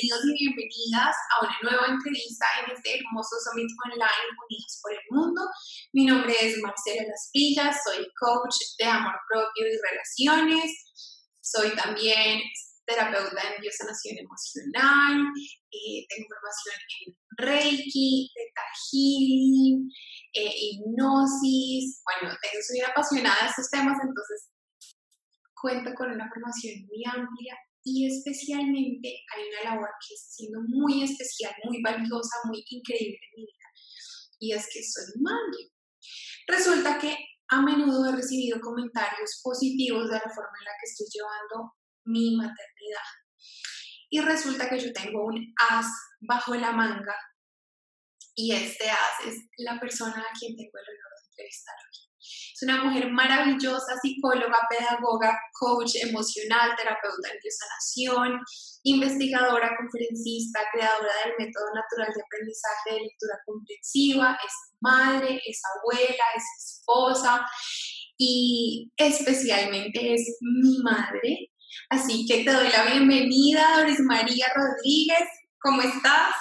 bienvenidos y bienvenidas a una nueva entrevista en este hermoso Summit Online Unidos por el Mundo. Mi nombre es Marcela Las Villas, soy coach de amor propio y relaciones. Soy también terapeuta en biosanación emocional, eh, tengo formación en Reiki, Theta Healing, eh, hipnosis. Bueno, soy apasionada de estos temas, entonces cuenta con una formación muy amplia y especialmente hay una labor que está siendo muy especial, muy valiosa, muy increíble en mi vida y es que soy madre. Resulta que a menudo he recibido comentarios positivos de la forma en la que estoy llevando mi maternidad. Y resulta que yo tengo un as bajo la manga y este as es la persona a quien tengo el honor de entrevistar hoy. Es una mujer maravillosa, psicóloga, pedagoga, coach emocional, terapeuta en sanación, investigadora, conferencista, creadora del método natural de aprendizaje de lectura comprensiva, es madre, es abuela, es esposa y especialmente es mi madre. Así que te doy la bienvenida, Doris María Rodríguez. ¿Cómo estás?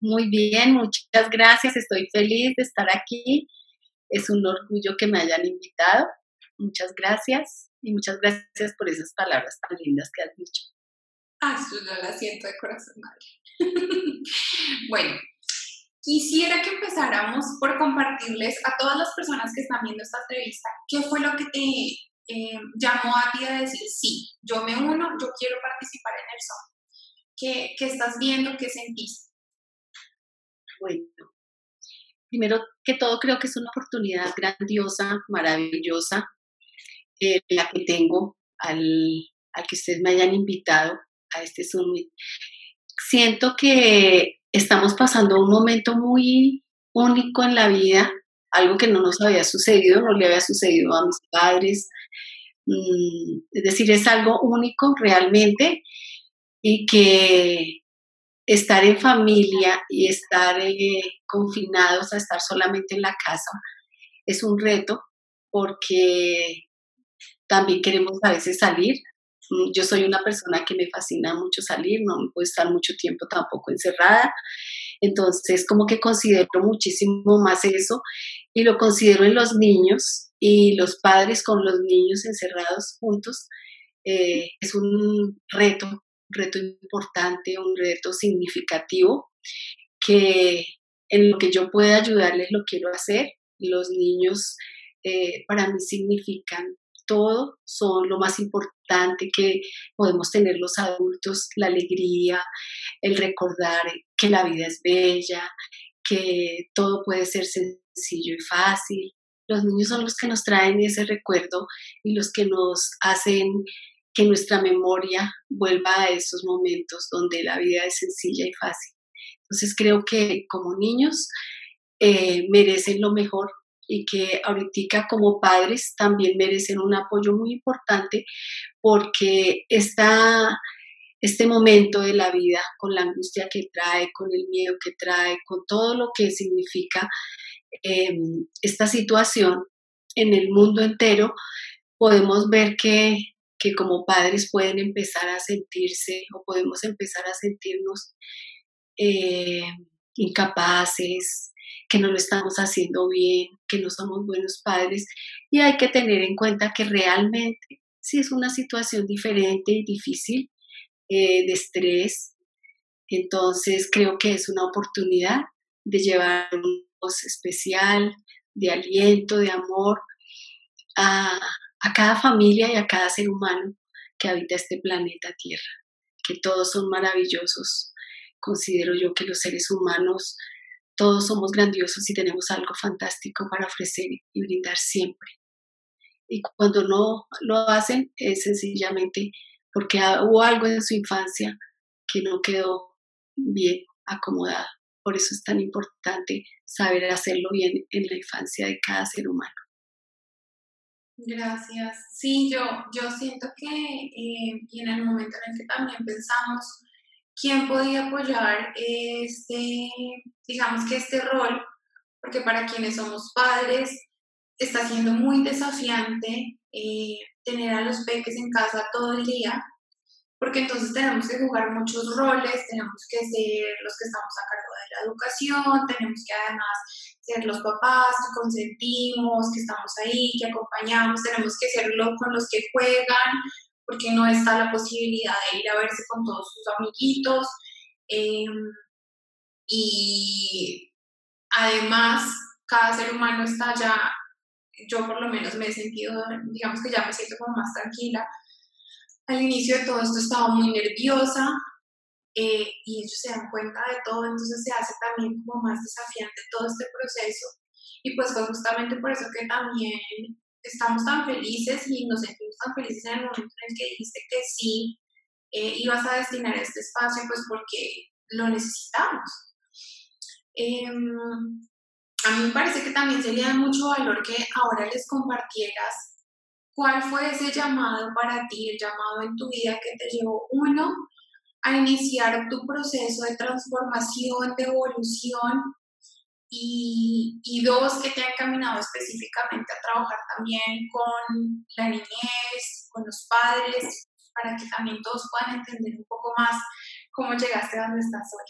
Muy bien, muchas gracias. Estoy feliz de estar aquí es un orgullo que me hayan invitado. Muchas gracias y muchas gracias por esas palabras tan lindas que has dicho. Ah, yo la siento de corazón, madre. bueno, quisiera que empezáramos por compartirles a todas las personas que están viendo esta entrevista qué fue lo que te eh, llamó a ti a decir, sí, yo me uno, yo quiero participar en el son. ¿Qué, ¿Qué estás viendo? ¿Qué sentiste? Bueno, primero que todo creo que es una oportunidad grandiosa, maravillosa, eh, la que tengo al, que ustedes me hayan invitado a este summit. Siento que estamos pasando un momento muy único en la vida, algo que no nos había sucedido, no le había sucedido a mis padres. Mm, es decir, es algo único realmente y que estar en familia y estar eh, confinados a estar solamente en la casa es un reto porque también queremos a veces salir. Mm, yo soy una persona que me fascina mucho salir, no puedo estar mucho tiempo tampoco encerrada. Entonces, como que considero muchísimo más eso y lo considero en los niños y los padres con los niños encerrados juntos. Eh, es un reto reto importante, un reto significativo, que en lo que yo pueda ayudarles lo quiero hacer. Los niños eh, para mí significan todo, son lo más importante que podemos tener los adultos, la alegría, el recordar que la vida es bella, que todo puede ser sencillo y fácil. Los niños son los que nos traen ese recuerdo y los que nos hacen que nuestra memoria vuelva a esos momentos donde la vida es sencilla y fácil. Entonces creo que como niños eh, merecen lo mejor y que ahorita como padres también merecen un apoyo muy importante porque esta, este momento de la vida, con la angustia que trae, con el miedo que trae, con todo lo que significa em, esta situación en el mundo entero, podemos ver que que como padres pueden empezar a sentirse o podemos empezar a sentirnos eh, incapaces, que no lo estamos haciendo bien, que no somos buenos padres. Y hay que tener en cuenta que realmente si es una situación diferente y difícil eh, de estrés, entonces creo que es una oportunidad de llevar un especial, de aliento, de amor a, a cada familia y a cada ser humano que habita este planeta Tierra, que todos son maravillosos. Considero yo que los seres humanos todos somos grandiosos y tenemos algo fantástico para ofrecer y brindar siempre. Y cuando no lo hacen es sencillamente porque hubo algo en su infancia que no quedó bien acomodado. Por eso es tan importante saber hacerlo bien en la infancia de cada ser humano. Gracias. Sí, yo, yo siento que, eh, y en el momento en el que también pensamos quién podía apoyar este, digamos que este rol, porque para quienes somos padres está siendo muy desafiante eh, tener a los peques en casa todo el día, porque entonces tenemos que jugar muchos roles, tenemos que ser los que estamos a cargo de la educación, tenemos que además ser los papás que consentimos, que estamos ahí, que acompañamos, tenemos que ser los con los que juegan, porque no está la posibilidad de ir a verse con todos sus amiguitos. Em, y además, cada ser humano está ya, yo por lo menos me he sentido, digamos que ya me siento como más tranquila. Al inicio de todo esto estaba muy nerviosa eh, y ellos se dan cuenta de todo, entonces se hace también como más desafiante todo este proceso. Y pues fue justamente por eso que también estamos tan felices y nos sentimos tan felices en el momento en el que dijiste que sí eh, ibas a destinar este espacio, pues porque lo necesitamos. Em, a mí me parece que también sería de mucho valor que ahora les compartieras cuál fue ese llamado para ti, el llamado en tu vida que te llevó, uno, a iniciar tu proceso de transformación, de evolución, y, y, dos, que te han encaminado específicamente a trabajar también con la niñez, con los padres, para que también todos puedan entender un poco más cómo llegaste a donde estás hoy.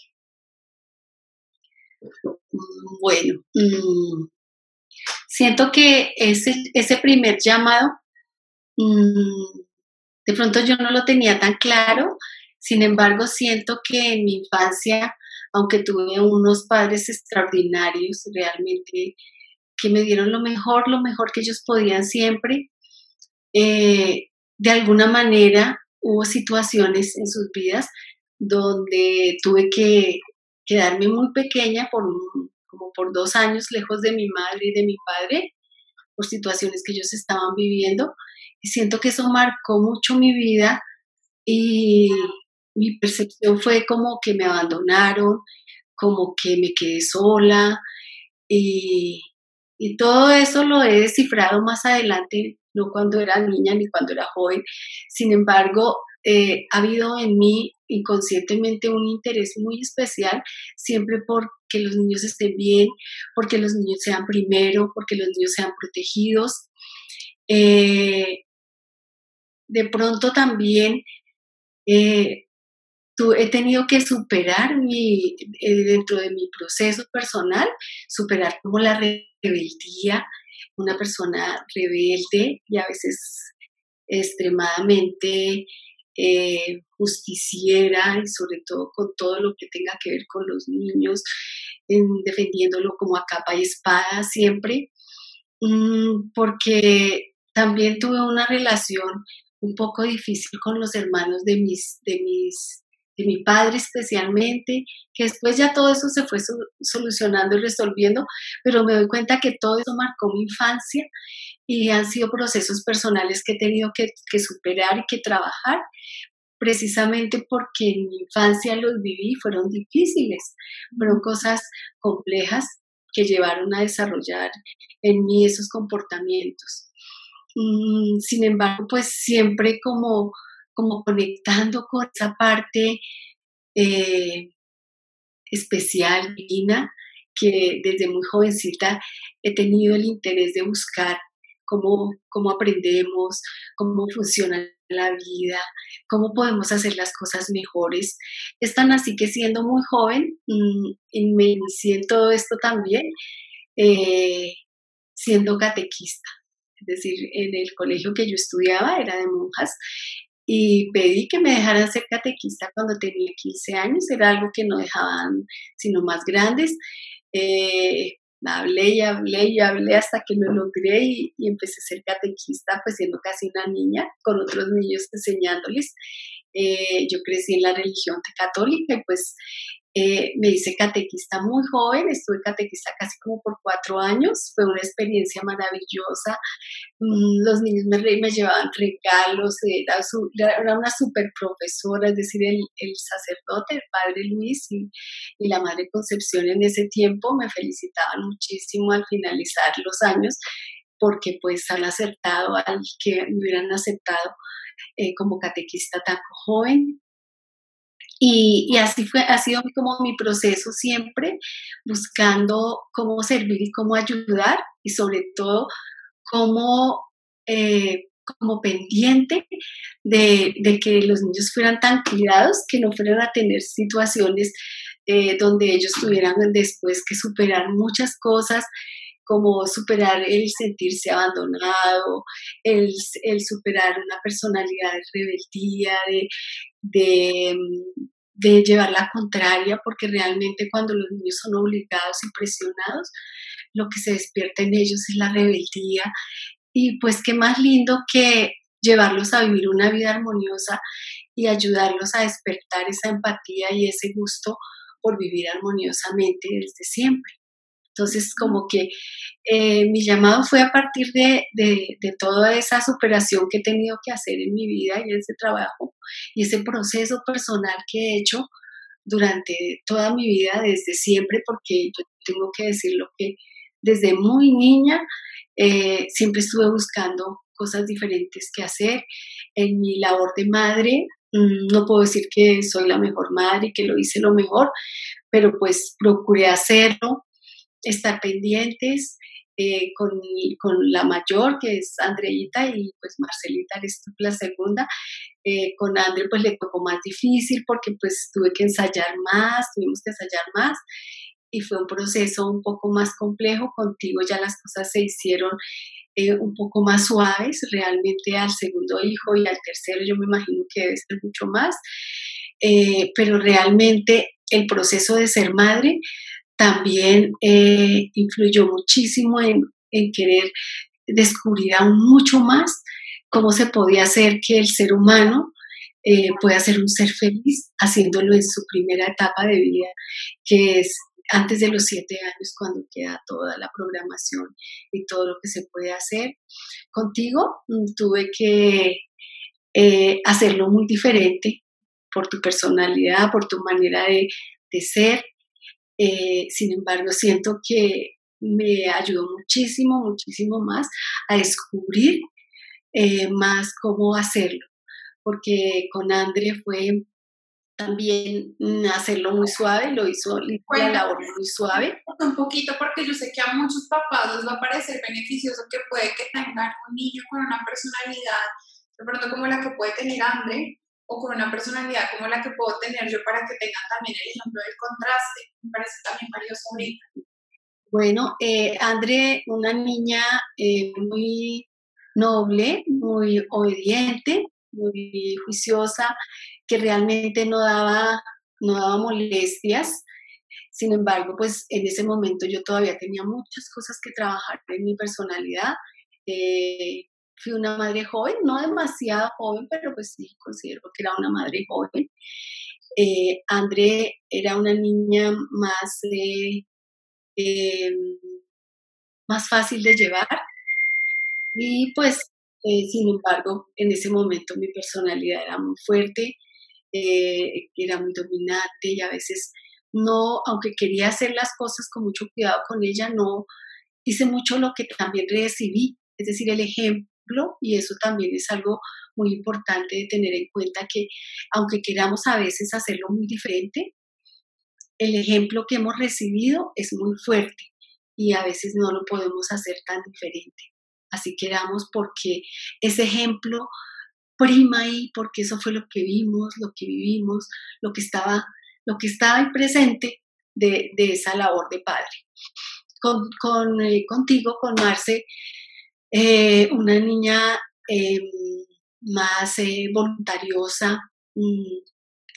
Bueno, mm, siento que ese, ese primer llamado, mm, de pronto yo no lo tenía tan claro, sin embargo siento que en mi infancia aunque tuve unos padres extraordinarios, realmente que me dieron lo mejor, lo mejor que ellos podían siempre. Eh, de alguna manera hubo situaciones en sus vidas donde tuve que quedarme muy pequeña por como por dos años lejos de mi madre y de mi padre por situaciones que ellos estaban viviendo y siento que eso marcó mucho mi vida y mi percepción fue como que me abandonaron, como que me quedé sola y, todo eso lo he descifrado más adelante, no cuando era niña ni cuando era joven. Sin embargo, eh, ha habido en mí inconscientemente un interés muy especial siempre por que los niños estén bien, porque los niños sean primero, porque los niños sean protegidos. Eh, de pronto también eh, he tenido que superar mi, eh, dentro de mi proceso personal, superar como la rebeldía, una persona rebelde y a veces extremadamente eh, justiciera y sobre todo con todo lo que tenga que ver con los niños, defendiéndolo como a capa y espada siempre, mm, porque también tuve una relación un poco difícil con los hermanos de mis, de mis de mi padre especialmente, que después ya todo eso se fue solucionando y resolviendo, pero me doy cuenta que todo eso marcó mi infancia y han sido procesos personales que he tenido que, que superar y que trabajar, precisamente porque en mi infancia los viví, fueron difíciles, fueron cosas complejas que llevaron a desarrollar en mí esos comportamientos. Mm, sin embargo, pues siempre como como conectando con esa parte eh, especial, divina, que desde muy jovencita he tenido el interés de buscar cómo, cómo aprendemos, cómo funciona la vida, cómo podemos hacer las cosas mejores. Es tan así que siendo muy joven, mm, me inicié en todo esto también, eh, siendo catequista. Es decir, en el colegio que yo estudiaba era de monjas y pedí que me dejaran ser catequista cuando tenía 15 años, era algo que no dejaban sino más grandes. Eh, hablé y hablé y hablé hasta que lo logré y, y, empecé a ser catequista, pues siendo casi una niña, con otros niños enseñándoles. Eh, yo crecí en la religión católica y pues eh, me hice catequista muy joven, estuve catequista casi como por cuatro años, fue una experiencia maravillosa. Mm, los niños me, me llevaban regalos, era, una super profesora, es decir, el, sacerdote, el padre Luis y, y, la madre Concepción en ese tiempo me felicitaban muchísimo al finalizar los años porque pues han acertado al que me hubieran aceptado eh, como catequista tan joven y, así fue, ha sido como mi proceso siempre, buscando cómo servir y cómo ayudar y sobre todo eh, como pendiente de, que los niños fueran tan cuidados, que no fueran a tener situaciones eh, donde ellos tuvieran después que superar muchas cosas, como superar el sentirse abandonado, el, superar una personalidad de rebeldía, de, de, llevar la contraria, porque realmente cuando los niños son obligados y presionados, lo que se despierta en ellos es la rebeldía. Y pues qué más lindo que llevarlos a vivir una vida armoniosa y ayudarlos a despertar esa empatía y ese gusto por vivir armoniosamente desde siempre. Entonces, como que eh, mi llamado fue a partir de, toda esa superación que he tenido que hacer en mi vida y ese trabajo y ese proceso personal que he hecho durante toda mi vida, desde siempre, porque yo tengo que decirlo que desde muy niña eh, siempre estuve buscando cosas diferentes que hacer. En mi labor de madre, mm, no puedo decir que soy la mejor madre y que lo hice lo mejor, pero pues procuré hacerlo estar pendientes eh, con, la mayor, que es Andreita, y pues Marcelita eres la segunda. Eh, con Andre pues le tocó más difícil porque pues tuve que ensayar más, tuvimos que ensayar más y fue un proceso un poco más complejo. Contigo ya las cosas se hicieron eh, un poco más suaves, realmente al segundo hijo y al tercero yo me imagino que debe ser mucho más, pero realmente el proceso de ser madre también eh, influyó muchísimo en, querer descubrir aún mucho más cómo se podía hacer que el ser humano eh, pueda ser un ser feliz haciéndolo en su primera etapa de vida, que es antes de los siete años cuando queda toda la programación y todo lo que se puede hacer. Contigo mm, tuve que eh, hacerlo muy diferente por tu personalidad, por tu manera de, de ser, eh, sin embargo, siento que me ayudó muchísimo, muchísimo más a descubrir eh, más cómo hacerlo, porque con Andre fue también hacerlo muy suave, lo hizo la labor muy suave. Un poquito, porque yo sé que a muchos papás les va a parecer beneficioso que puede que tengan un niño con una personalidad, de pronto como la que puede tener Andre, con una personalidad como la que puedo tener yo para que tengan también el ejemplo del contraste. Me parece también valioso ahorita. Bueno, eh, André, una niña eh, muy noble, muy obediente, muy juiciosa, que realmente no daba, no daba molestias. Sin embargo, pues en ese momento yo todavía tenía muchas cosas que trabajar en mi personalidad. Eh, fui una madre joven, no demasiado joven, pero pues sí considero que era una madre joven. Eh, André era una niña más, eh, más fácil de llevar y pues eh, sin embargo en ese momento mi personalidad era muy fuerte, era muy dominante y a veces no, aunque quería hacer las cosas con mucho cuidado con ella, no hice mucho lo que también recibí, es decir, el ejemplo y eso también es algo muy importante de tener en cuenta que aunque queramos a veces hacerlo muy diferente, el ejemplo que hemos recibido es muy fuerte y a veces no lo podemos hacer tan diferente. Así queramos porque ese ejemplo prima ahí, porque eso fue lo que vimos, lo que vivimos, lo que estaba, lo que estaba presente de, esa labor de padre. Con, eh, contigo, con Marce, eh, una niña em, más eh, voluntariosa, mm,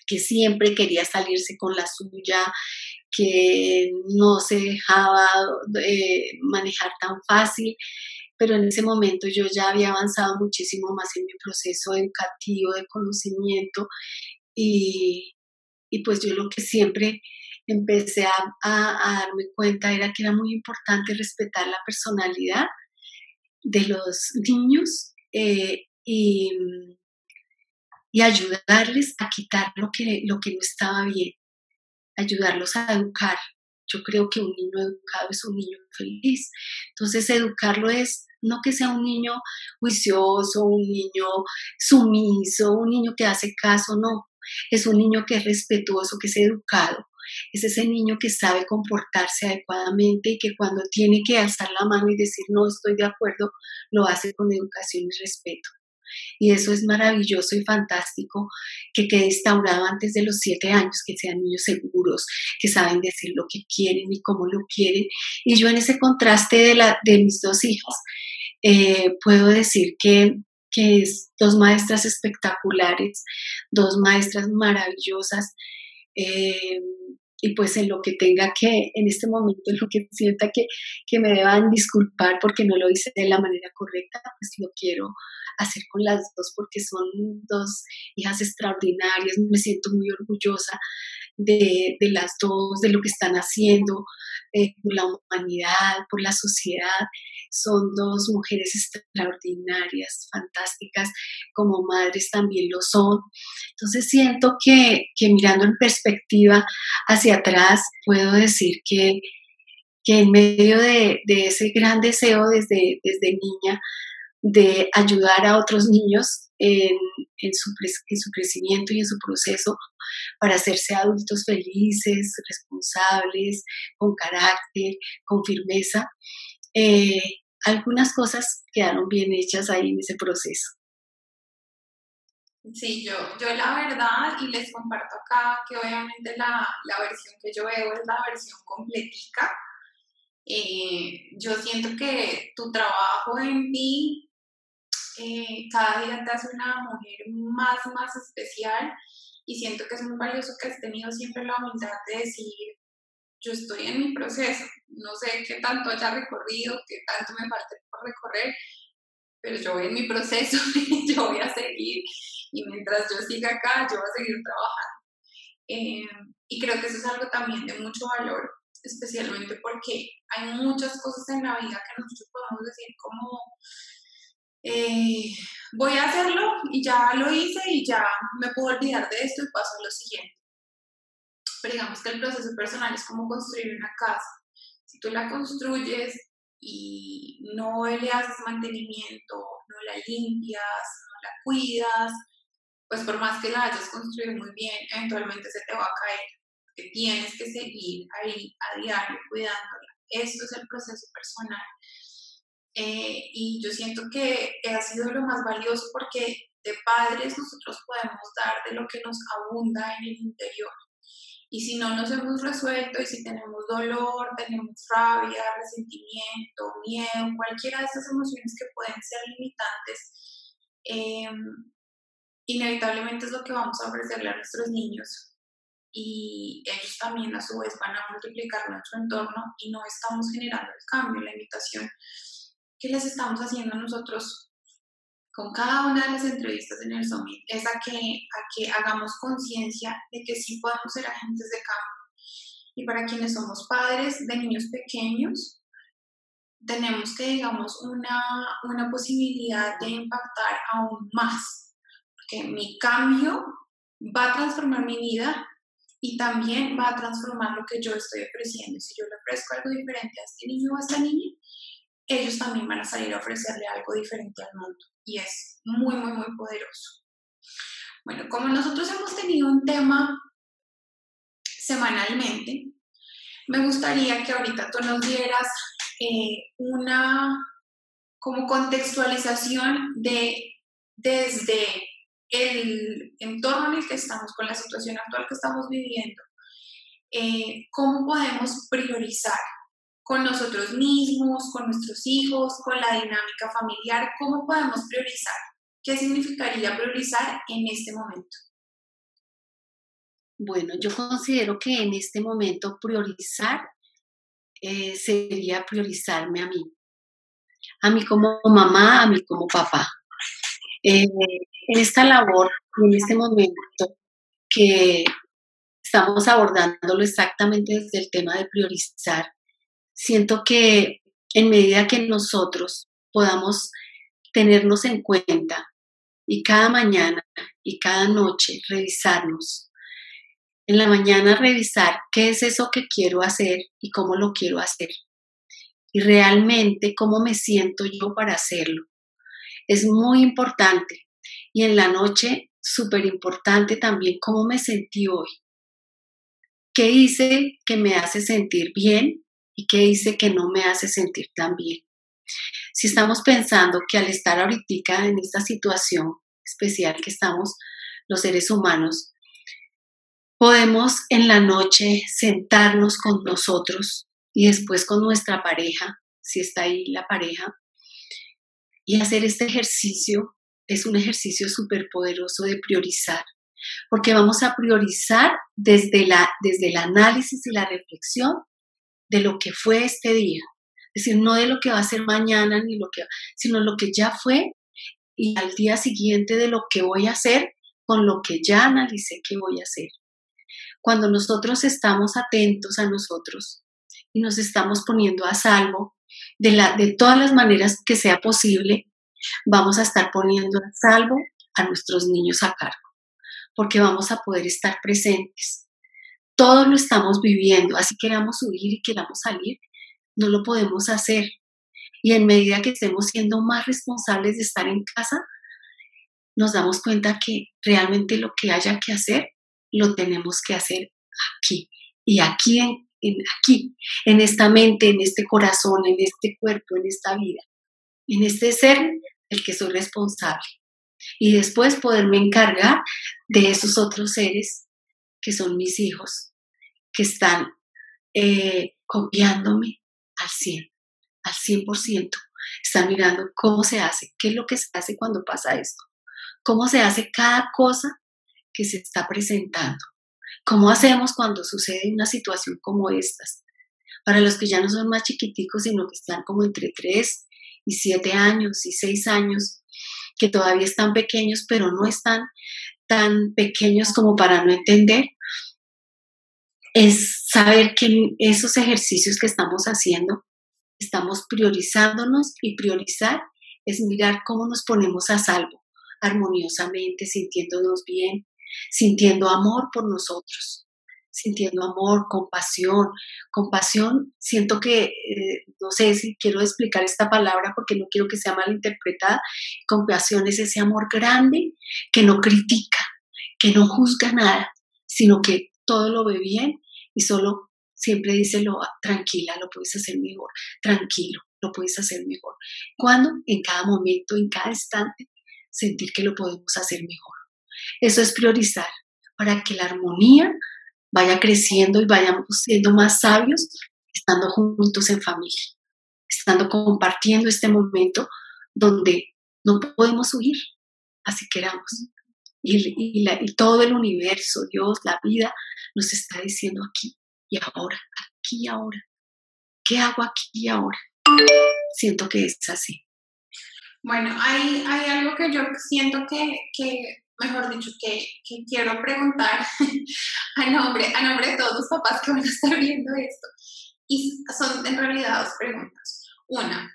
que siempre quería salirse con la suya, que no se dejaba eh, manejar tan fácil, pero en ese momento yo ya había avanzado muchísimo más en mi proceso educativo de conocimiento y, pues yo lo que siempre empecé a, a darme cuenta era que era muy importante respetar la personalidad de los niños eh, y, ayudarles a quitar lo que, lo que no estaba bien, ayudarlos a educar. Yo creo que un niño educado es un niño feliz. Entonces, educarlo es no que sea un niño juicioso, un niño sumiso, un niño que hace caso, no. Es un niño que es respetuoso, que es educado. Es ese niño que sabe comportarse adecuadamente y que cuando tiene que alzar la mano y decir no estoy de acuerdo, lo hace con educación y respeto. Y eso es maravilloso y fantástico que quede instaurado antes de los siete años, que sean niños seguros, que saben decir lo que quieren y cómo lo quieren. Y yo en ese contraste de, la, de mis dos hijas, eh, puedo decir que, que es dos maestras espectaculares, dos maestras maravillosas. Eh, y pues en lo que tenga que, en este momento, en lo que sienta que, que me deban disculpar porque no lo hice de la manera correcta, pues lo quiero hacer con las dos porque son dos hijas extraordinarias, me siento muy orgullosa de, de las dos, de lo que están haciendo eh, por la humanidad, por la sociedad. Son dos mujeres extraordinarias, fantásticas, como madres también lo son. Entonces siento que, que mirando en perspectiva hacia atrás, puedo decir que, que en medio de, de, ese gran deseo desde, desde niña de ayudar a otros niños en, en, su, en, su, crecimiento y en su proceso para hacerse adultos felices, responsables, con carácter, con firmeza. Eh, algunas cosas quedaron bien hechas ahí en ese proceso. Sí, yo, yo la verdad, y les comparto acá que obviamente la, la versión que yo veo es la versión completica. Eh, yo siento que tu trabajo en mí eh, cada día te hace una mujer más, más especial y siento que es muy valioso que has tenido siempre la humildad de decir, yo estoy en mi proceso, no sé qué tanto haya recorrido, qué tanto me falte por recorrer, pero yo voy en mi proceso y yo voy a seguir y mientras yo siga acá, yo voy a seguir trabajando. Eh, y creo que eso es algo también de mucho valor, especialmente porque hay muchas cosas en la vida que nosotros podemos decir como eh, voy a hacerlo y ya lo hice y ya me puedo olvidar de esto y paso a lo siguiente. Pero digamos que el proceso personal es como construir una casa. Si tú la construyes y no le haces mantenimiento, no la limpias, no la cuidas, pues por más que la hayas construido muy bien, eventualmente se te va a caer. Que tienes que seguir ahí a diario cuidándola. Esto es el proceso personal. Eh, y yo siento que ha sido lo más valioso porque de padres nosotros podemos dar de lo que nos abunda en el interior. Y si no nos hemos resuelto y si tenemos dolor, tenemos rabia, resentimiento, miedo, cualquiera de esas emociones que pueden ser limitantes, eh, inevitablemente es lo que vamos a ofrecerle a nuestros niños. Y ellos también a su vez van a multiplicar nuestro entorno y no estamos generando el cambio. La invitación ¿Qué les estamos haciendo nosotros con cada una de las entrevistas en el Summit? Es a que, a que hagamos conciencia de que sí podemos ser agentes de cambio. Y para quienes somos padres de niños pequeños, tenemos que, digamos, una, una posibilidad de impactar aún más. Porque mi cambio va a transformar mi vida y también va a transformar lo que yo estoy ofreciendo. Si yo le ofrezco algo diferente a este niño o a esta niña, ellos también van a salir a ofrecerle algo diferente al mundo y es muy, muy, muy poderoso. Bueno, como nosotros hemos tenido un tema semanalmente, me gustaría que ahorita tú nos dieras eh, una como contextualización de desde el entorno en el que estamos, con la situación actual que estamos viviendo, eh, cómo podemos priorizar con nosotros mismos, con nuestros hijos, con la dinámica familiar, ¿cómo podemos priorizar? ¿Qué significaría priorizar en este momento? Bueno, yo considero que en este momento priorizar eh, sería priorizarme a mí, a mí como mamá, a mí como papá. Eh, en esta labor, en este momento que estamos abordándolo exactamente desde el tema de priorizar, siento que en medida que nosotros podamos tenernos en cuenta y cada mañana y cada noche revisarnos, en la mañana revisar qué es eso que quiero hacer y cómo lo quiero hacer y realmente cómo me siento yo para hacerlo. Es muy importante y en la noche súper importante también cómo me sentí hoy. ¿Qué hice que me hace sentir bien y qué hice que no me hace sentir tan bien? Si estamos pensando que al estar ahorita en esta situación especial que estamos los seres humanos, podemos en la noche sentarnos con nosotros y después con nuestra pareja, si está ahí la pareja, y hacer este ejercicio. Es un ejercicio súper poderoso de priorizar, porque vamos a priorizar desde, la, desde el análisis y la reflexión de lo que fue este día. Es decir, no de lo que va a ser mañana, ni lo que, sino lo que ya fue y al día siguiente de lo que voy a hacer con lo que ya analicé que voy a hacer. Cuando nosotros estamos atentos a nosotros y nos estamos poniendo a salvo de, la, de todas las maneras que sea posible, vamos a estar poniendo a salvo a nuestros niños a cargo, porque vamos a poder estar presentes. Todo lo estamos viviendo, así queramos huir y queramos salir, no lo podemos hacer. Y en medida que estemos siendo más responsables de estar en casa, nos damos cuenta que realmente lo que haya que hacer, lo tenemos que hacer aquí. Y aquí, en, aquí, en esta mente, en este corazón, en este cuerpo, en esta vida, en este ser el que soy responsable. Y después poderme encargar de esos otros seres que son mis hijos, que están eh, copiándome al 100, al 100%. Están mirando cómo se hace, qué es lo que se hace cuando pasa esto, cómo se hace cada cosa que se está presentando, cómo hacemos cuando sucede una situación como estas. Para los que ya no son más chiquiticos, sino que están como entre 3 y 7 años y 6 años, que todavía están pequeños, pero no están tan pequeños como para no entender, es saber que esos ejercicios que estamos haciendo, estamos priorizándonos y priorizar es mirar cómo nos ponemos a salvo, armoniosamente, sintiéndonos bien, sintiendo amor por nosotros, sintiendo amor, compasión. Compasión, siento que, eh, no sé si quiero explicar esta palabra porque no quiero que sea malinterpretada. Compasión es ese amor grande que no critica, que no juzga nada, sino que todo lo ve bien y solo siempre dice lo tranquila, lo puedes hacer mejor, tranquilo, lo puedes hacer mejor. ¿Cuándo? En cada momento, en cada instante, sentir que lo podemos hacer mejor. Eso es priorizar para que la armonía vaya creciendo y vayamos siendo más sabios estando juntos en familia, estando compartiendo este momento donde no podemos huir, así queramos. Y, y todo el universo, Dios, la vida, nos está diciendo aquí y ahora, aquí y ahora. ¿Qué hago aquí y ahora? Siento que es así. Bueno, hay, algo que yo siento que, que mejor dicho, que, que, quiero preguntar a nombre, a nombre de todos los papás que van a estar viendo esto. Y son en realidad dos preguntas. Una,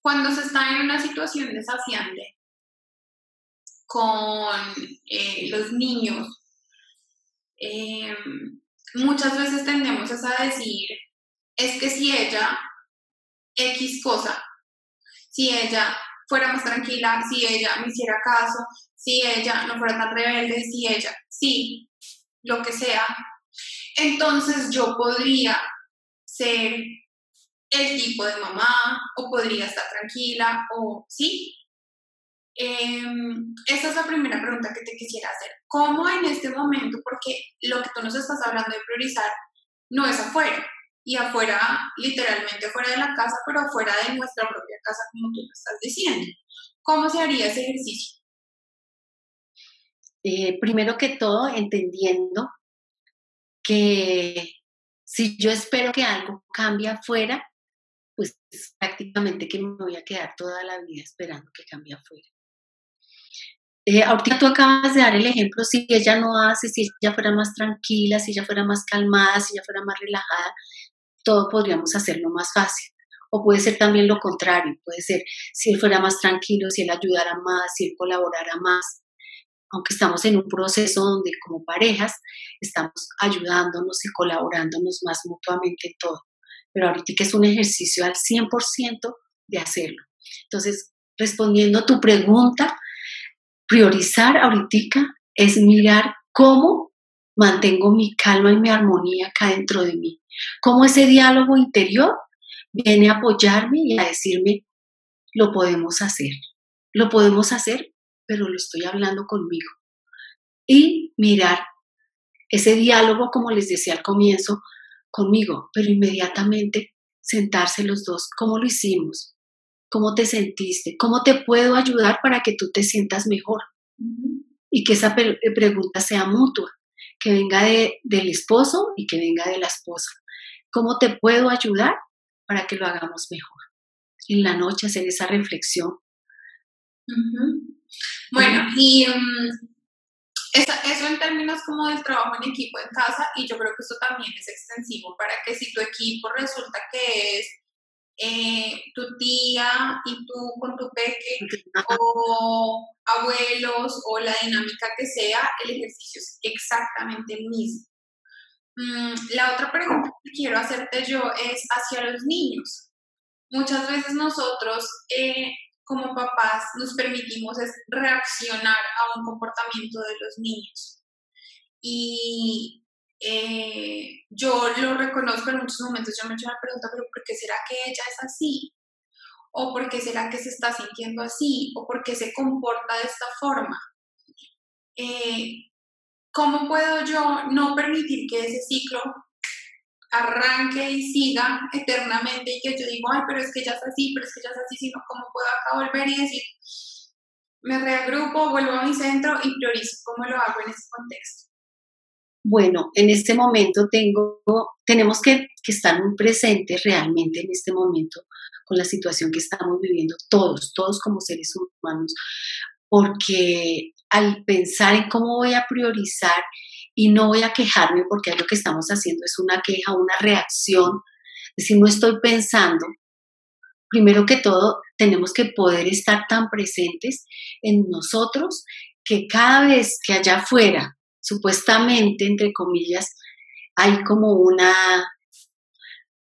cuando se está en una situación desafiante con eh, los niños, eh, muchas veces tendemos a decir, es que si ella, X cosa, si ella fuera más tranquila, si ella me hiciera caso, si ella no fuera tan rebelde, si ella, sí, lo que sea, entonces yo podría ser el tipo de mamá o podría estar tranquila o sí, eh, esa es la primera pregunta que te quisiera hacer. ¿Cómo en este momento, porque lo que tú nos estás hablando de priorizar no es afuera, y afuera, literalmente afuera de la casa, pero afuera de nuestra propia casa, como tú lo estás diciendo. ¿Cómo se haría ese ejercicio? Eh, primero que todo, entendiendo que si yo espero que algo cambie afuera, pues prácticamente que me voy a quedar toda la vida esperando que cambie afuera. Eh, ahorita tú acabas de dar el ejemplo, si ella no hace, si ella fuera más tranquila, si ella fuera más calmada, si ella fuera más relajada, todo podríamos hacerlo más fácil. O puede ser también lo contrario, puede ser si él fuera más tranquilo, si él ayudara más, si él colaborara más. Aunque estamos en un proceso donde como parejas estamos ayudándonos y colaborándonos más mutuamente en todo. Pero ahorita es un ejercicio al 100% de hacerlo. Entonces, respondiendo a tu pregunta, priorizar ahorita es mirar cómo mantengo mi calma y mi armonía acá dentro de mí. Cómo ese diálogo interior viene a apoyarme y a decirme, lo podemos hacer, lo podemos hacer, pero lo estoy hablando conmigo. Y mirar ese diálogo, como les decía al comienzo, conmigo, pero inmediatamente sentarse los dos, ¿cómo lo hicimos? ¿Cómo te sentiste? ¿Cómo te puedo ayudar para que tú te sientas mejor? Y que esa pregunta sea mutua, que venga de, del esposo y que venga de la esposa. ¿Cómo te puedo ayudar para que lo hagamos mejor? En la noche hacer esa reflexión. Bueno, y um, eso, en términos como del trabajo en equipo en casa, y yo creo que eso también es extensivo para que si tu equipo resulta que es eh, tu tía y tú con tu peque o abuelos o la dinámica que sea, el ejercicio es exactamente el mismo. Mm, la otra pregunta que quiero hacerte yo es hacia los niños. Muchas veces nosotros eh, como papás nos permitimos es reaccionar a un comportamiento de los niños. Y eh, yo lo reconozco en muchos momentos, yo me he hecho la pregunta, pero ¿por qué será que ella es así? ¿O por qué será que se está sintiendo así? ¿O por qué se comporta de esta forma? Eh, ¿Cómo puedo yo no permitir que ese ciclo arranque y siga eternamente y que yo digo, ay, pero es que ya es así, pero es que ya es así, sino cómo puedo acá volver y decir, me reagrupo, vuelvo a mi centro y priorizo cómo lo hago en ese contexto. Bueno, en este momento tengo, tenemos que, que estar muy presentes realmente en este momento con la situación que estamos viviendo todos, todos como seres humanos, porque al pensar en cómo voy a priorizar y no voy a quejarme porque lo que estamos haciendo es una queja, una reacción. Es decir, no estoy pensando. Primero que todo, tenemos que poder estar tan presentes en nosotros que cada vez que allá afuera, supuestamente, entre comillas, hay como una,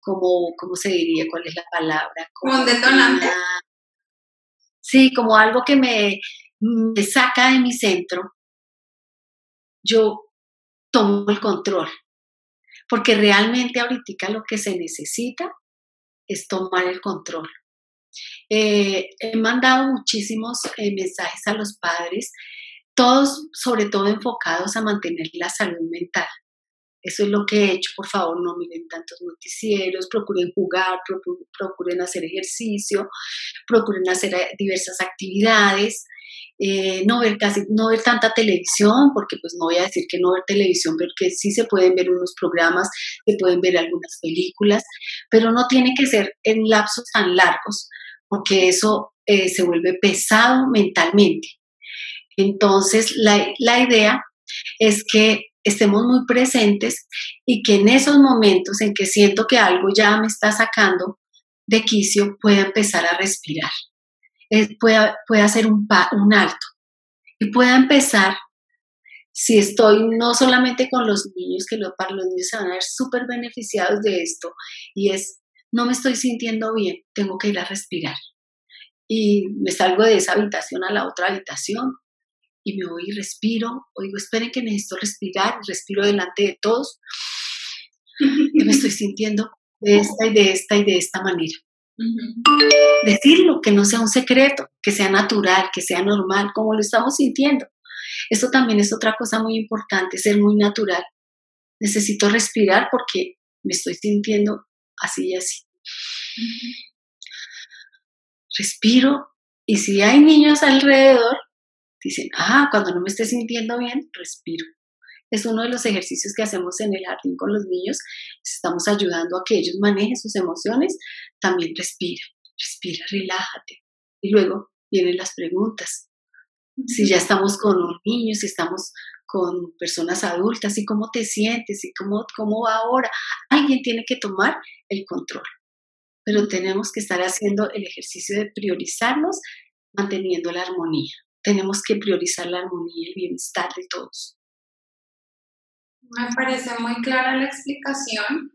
como, ¿cómo se diría? ¿Cuál es la palabra? Como un detonante. sí, como algo que me, me saca de mi centro. Yo tomo el control. Porque realmente ahorita lo que se necesita es tomar el control. Eh, he mandado muchísimos eh, mensajes a los padres, todos sobre todo enfocados a mantener la salud mental. Eso es lo que he hecho. Por favor, no miren tantos noticieros, procuren jugar, procuren hacer ejercicio, procuren hacer eh, diversas actividades. Eh, no ver casi, no ver tanta televisión, porque pues no voy a decir que no ver televisión, pero que sí se pueden ver unos programas, se pueden ver algunas películas, pero no tiene que ser en lapsos tan largos, porque eso eh, se vuelve pesado mentalmente. Entonces, la, la idea es que estemos muy presentes y que en esos momentos en que siento que algo ya me está sacando de quicio, pueda empezar a respirar pueda, hacer un, un alto y pueda empezar, si estoy no solamente con los niños, que lo, para los niños se van a ver súper beneficiados de esto, y es, no me estoy sintiendo bien, tengo que ir a respirar. Y me salgo de esa habitación a la otra habitación y me voy y respiro, o digo, esperen que necesito respirar, respiro delante de todos, y me estoy sintiendo de esta y de esta y de esta manera. Decirlo, que no sea un secreto, que sea natural, que sea normal, como lo estamos sintiendo. Esto también es otra cosa muy importante, ser muy natural. Necesito respirar porque me estoy sintiendo así y así. Respiro y si hay niños alrededor, dicen, ah, cuando no me esté sintiendo bien, respiro es uno de los ejercicios que hacemos en el jardín con los niños. Estamos ayudando a que ellos manejen sus emociones. También respira, respira, relájate. Y luego vienen las preguntas. Si ya estamos con los niños, si estamos con personas adultas, ¿y cómo te sientes? ¿Y cómo, cómo va ahora? Alguien tiene que tomar el control. Pero tenemos que estar haciendo el ejercicio de priorizarnos, manteniendo la armonía. Tenemos que priorizar la armonía y el bienestar de todos. Me parece muy clara la explicación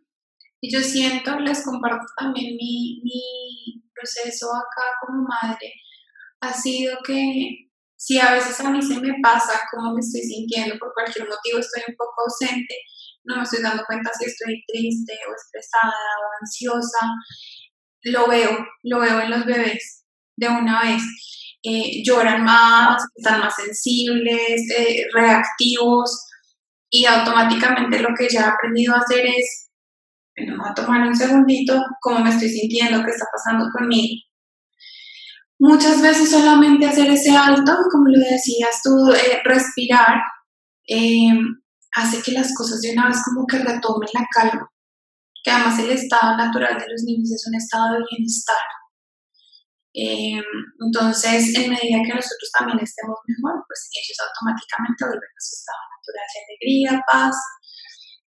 y yo siento, les comparto también mi, mi proceso acá como madre, ha sido que Si a veces a mí se me pasa cómo me estoy sintiendo, por cualquier motivo estoy un poco ausente, no me estoy dando cuenta si estoy triste o estresada o ansiosa, lo veo, lo veo en los bebés de una vez. Eh, lloran más, están más sensibles, eh, reactivos y automáticamente lo que ya he aprendido a hacer es, bueno, voy a tomar un segundito, cómo me estoy sintiendo, qué está pasando conmigo. Muchas veces solamente hacer ese alto, como lo decías tú, eh, respirar, hace que las cosas de una vez como que retomen la calma, que además el estado natural de los niños es un estado de bienestar. Eh, entonces, en medida que nosotros también estemos mejor, pues ellos automáticamente vuelven a su estado natural de alegría, paz.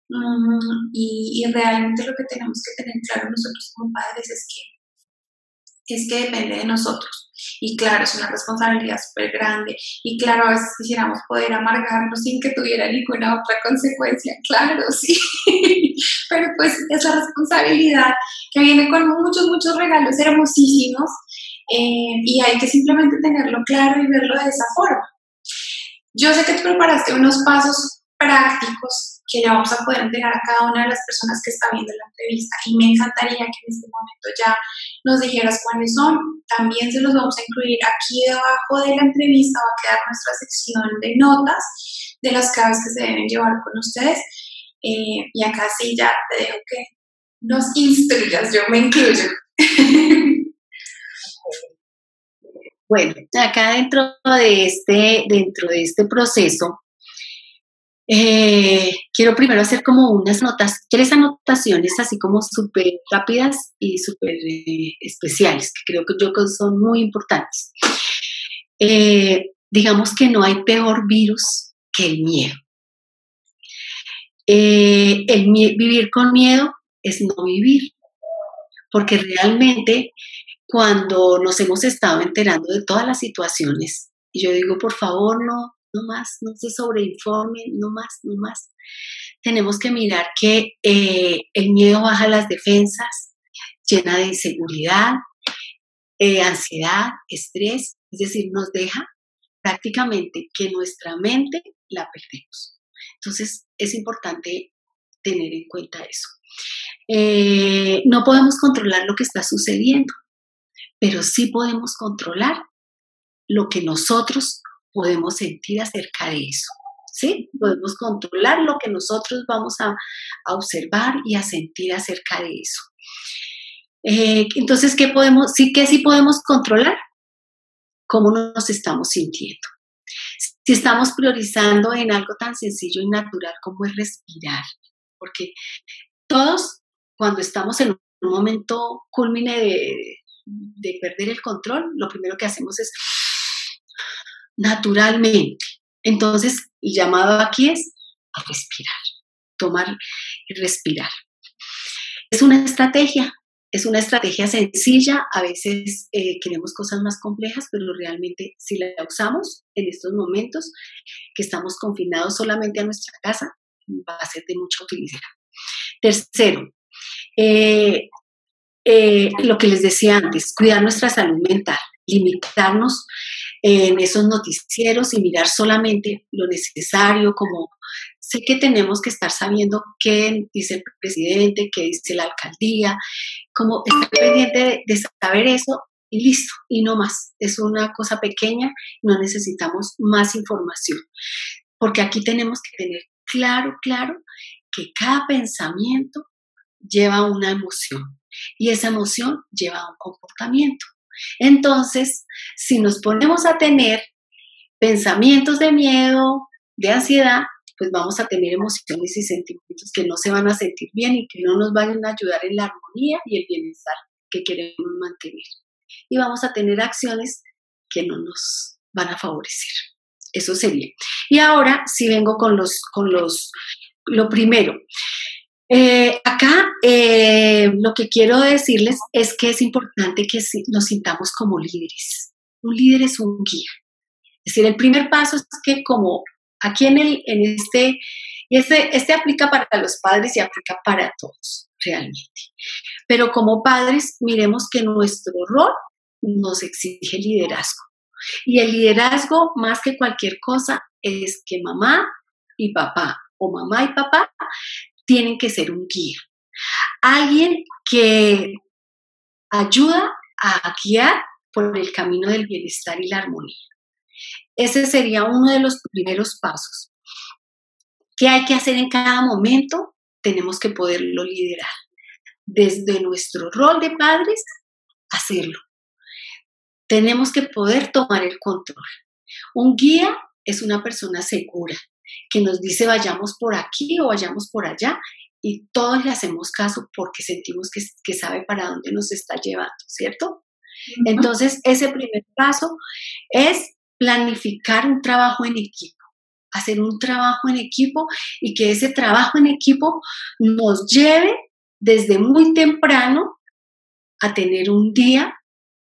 Mm, y, y, realmente lo que tenemos que tener claro nosotros como padres es que es que depende de nosotros. Y claro, es una responsabilidad súper grande. Y claro, a veces quisiéramos poder amargarnos sin que tuviera ninguna otra consecuencia. Claro, sí. Pero pues es la responsabilidad que viene con muchos, muchos regalos hermosísimos. Eh, y hay que simplemente tenerlo claro y verlo de esa forma. Yo sé que tú preparaste unos pasos prácticos que le vamos a poder entregar a cada una de las personas que está viendo la entrevista. Y me encantaría que en este momento ya nos dijeras cuáles son. También se los vamos a incluir aquí debajo de la entrevista, va a quedar nuestra sección de notas de las claves que se deben llevar con ustedes. Eh, y acá sí ya te dejo que nos instruyas, yo me incluyo. Bueno, acá dentro de este, dentro de este proceso, eh, quiero primero hacer como unas notas, tres anotaciones así como súper rápidas y súper eh, especiales, que creo que yo son muy importantes. Eh, digamos que no hay peor virus que el miedo. el vivir con miedo es no vivir, porque realmente cuando nos hemos estado enterando de todas las situaciones, y yo digo, por favor, no, no más, no se sobreinformen, no más, no más. Tenemos que mirar que eh, el miedo baja las defensas, llena de inseguridad, eh, ansiedad, estrés, es decir, nos deja prácticamente que nuestra mente la perdemos. Entonces, es importante tener en cuenta eso. Eh, no podemos controlar lo que está sucediendo, pero sí podemos controlar lo que nosotros podemos sentir acerca de eso. ¿Sí? Podemos controlar lo que nosotros vamos a, observar y a sentir acerca de eso. Eh, entonces, ¿qué podemos, sí que sí podemos controlar? ¿Cómo nos estamos sintiendo? Si estamos priorizando en algo tan sencillo y natural como es respirar, porque todos cuando estamos en un momento culmine de perder el control, lo primero que hacemos es naturalmente. Entonces, el llamado aquí es a respirar, tomar y respirar. Es una estrategia, es una estrategia sencilla, a veces eh, queremos cosas más complejas, pero realmente si la usamos en estos momentos que estamos confinados solamente a nuestra casa, va a ser de mucha utilidad. Tercero, eh, eh, lo que les decía antes, cuidar nuestra salud mental, limitarnos en esos noticieros y mirar solamente lo necesario, como sé que tenemos que estar sabiendo qué dice el presidente, qué dice la alcaldía, como estar pendiente de, saber eso y listo, y no más. Es una cosa pequeña, no necesitamos más información, porque aquí tenemos que tener claro, claro, que cada pensamiento lleva una emoción y esa emoción lleva un comportamiento. Entonces, si nos ponemos a tener pensamientos de miedo, de ansiedad, pues vamos a tener emociones y sentimientos que no se van a sentir bien y que no nos van a ayudar en la armonía y el bienestar que queremos mantener. Y vamos a tener acciones que no nos van a favorecer. Eso sería. Y ahora sí vengo con los, con los, lo primero. Eh, acá eh, lo que quiero decirles es que es importante que nos sintamos como líderes. Un líder es un guía. Es decir, el primer paso es que como aquí en, el, en este, este, este aplica para los padres y aplica para todos realmente. Pero como padres, miremos que nuestro rol nos exige liderazgo. Y el liderazgo, más que cualquier cosa, es que mamá y papá o mamá y papá tienen que ser un guía. Alguien que ayuda a guiar por el camino del bienestar y la armonía. Ese sería uno de los primeros pasos. ¿Qué hay que hacer en cada momento? Tenemos que poderlo liderar. Desde nuestro rol de padres, hacerlo. Tenemos que poder tomar el control. Un guía es una persona segura que nos dice vayamos por aquí o vayamos por allá y todos le hacemos caso porque sentimos que, sabe para dónde nos está llevando, ¿cierto? Entonces, ese primer paso es planificar un trabajo en equipo, hacer un trabajo en equipo y que ese trabajo en equipo nos lleve desde muy temprano a tener un día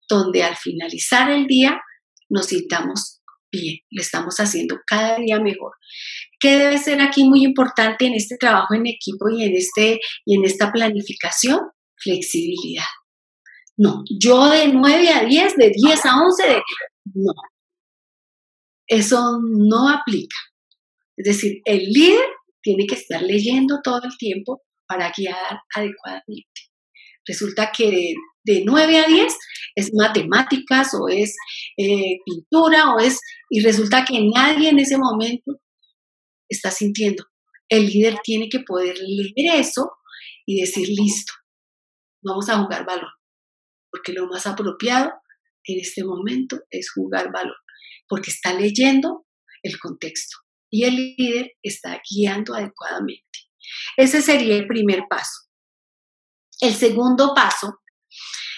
donde al finalizar el día nos sintamos bien, lo estamos haciendo cada día mejor. ¿Qué debe ser aquí muy importante en este trabajo en equipo y en, este, y en esta planificación? Flexibilidad. No, yo de 9 a 10, de 10 a 11, de... no. Eso no aplica. Es decir, el líder tiene que estar leyendo todo el tiempo para guiar adecuadamente. Resulta que de, 9 a 10 es matemáticas o es eh, pintura o es... Y resulta que nadie en ese momento está sintiendo. El líder tiene que poder leer eso y decir, listo, vamos a jugar balón. Porque lo más apropiado en este momento es jugar balón. Porque está leyendo el contexto y el líder está guiando adecuadamente. Ese sería el primer paso. El segundo paso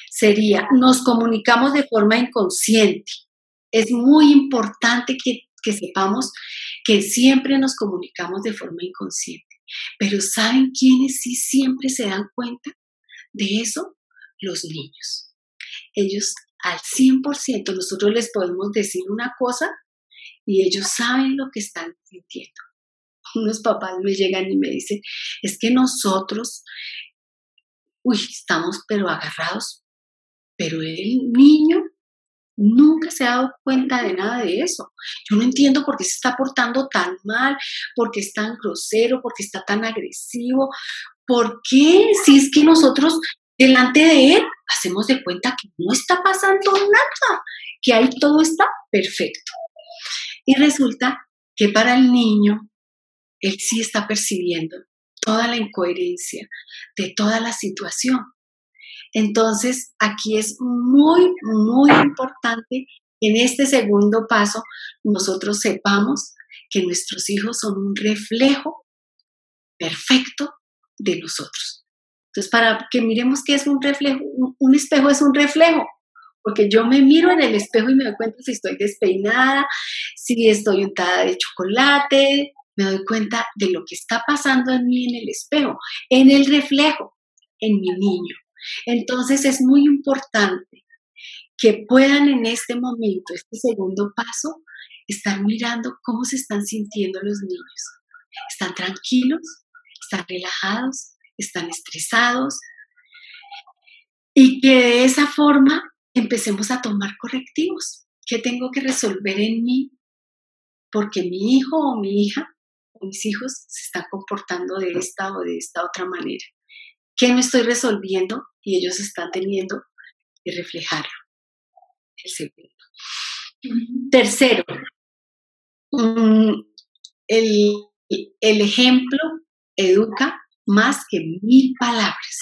sería, nos comunicamos de forma inconsciente. Es muy importante que, que sepamos que siempre nos comunicamos de forma inconsciente. Pero ¿saben quiénes sí siempre se dan cuenta de eso? Los niños. Ellos al 100%, nosotros les podemos decir una cosa y ellos saben lo que están sintiendo. Unos papás me llegan y me dicen, es que nosotros, uy, estamos pero agarrados, pero el niño nunca se ha dado cuenta de nada de eso. Yo no entiendo por qué se está portando tan mal, por qué es tan grosero, por qué está tan agresivo, por qué si es que nosotros delante de él hacemos de cuenta que no está pasando nada, que ahí todo está perfecto. Y resulta que para el niño, él sí está percibiendo toda la incoherencia de toda la situación. Entonces, aquí es muy, muy importante que en este segundo paso nosotros sepamos que nuestros hijos son un reflejo perfecto de nosotros. Entonces, para que miremos qué es un reflejo, un espejo es un reflejo, porque yo me miro en el espejo y me doy cuenta si estoy despeinada, si estoy untada de chocolate, me doy cuenta de lo que está pasando en mí en el espejo, en el reflejo, en mi niño. Entonces es muy importante que puedan en este momento, este segundo paso, estar mirando cómo se están sintiendo los niños. ¿Están tranquilos? ¿Están relajados? ¿Están estresados? Y que de esa forma empecemos a tomar correctivos. ¿Qué tengo que resolver en mí? Porque mi hijo o mi hija mis hijos se están comportando de esta o de esta otra manera. ¿Qué no estoy resolviendo? Y ellos están teniendo que reflejarlo. El segundo. Tercero, mm, el, el ejemplo educa más que mil palabras.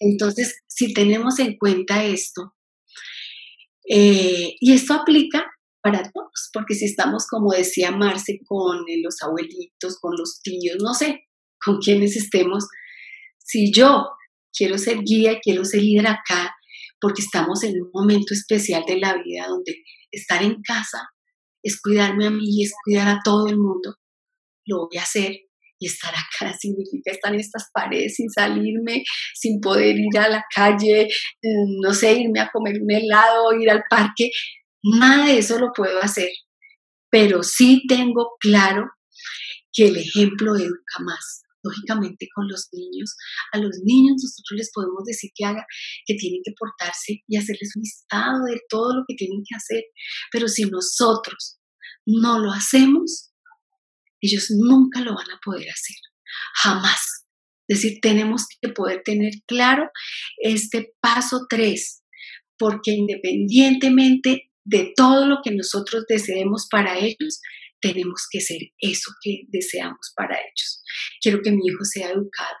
Entonces, si tenemos en cuenta esto, eh, y esto aplica para todos, porque si estamos, como decía Marce, con los abuelitos, con los tíos, no sé, con quienes estemos, si yo quiero ser guía, quiero ser líder acá, porque estamos en un momento especial de la vida donde estar en casa es cuidarme a mí y es cuidar a todo el mundo, lo voy a hacer y estar acá significa estar en estas paredes sin salirme, sin poder ir a la calle, mm, no sé, irme a comer un helado, ir al parque. Nada de eso lo puedo hacer. Pero sí tengo claro que el ejemplo educa más. lógicamente con los niños. A los niños nosotros les podemos decir que haga, que tienen que portarse y hacerles un listado de todo lo que tienen que hacer. Pero si nosotros no lo hacemos, ellos nunca lo van a poder hacer. Jamás. Es decir, tenemos que poder tener claro este paso 3, porque independientemente de todo lo que nosotros deseemos para ellos, tenemos que ser eso que deseamos para ellos. Quiero que mi hijo sea educado,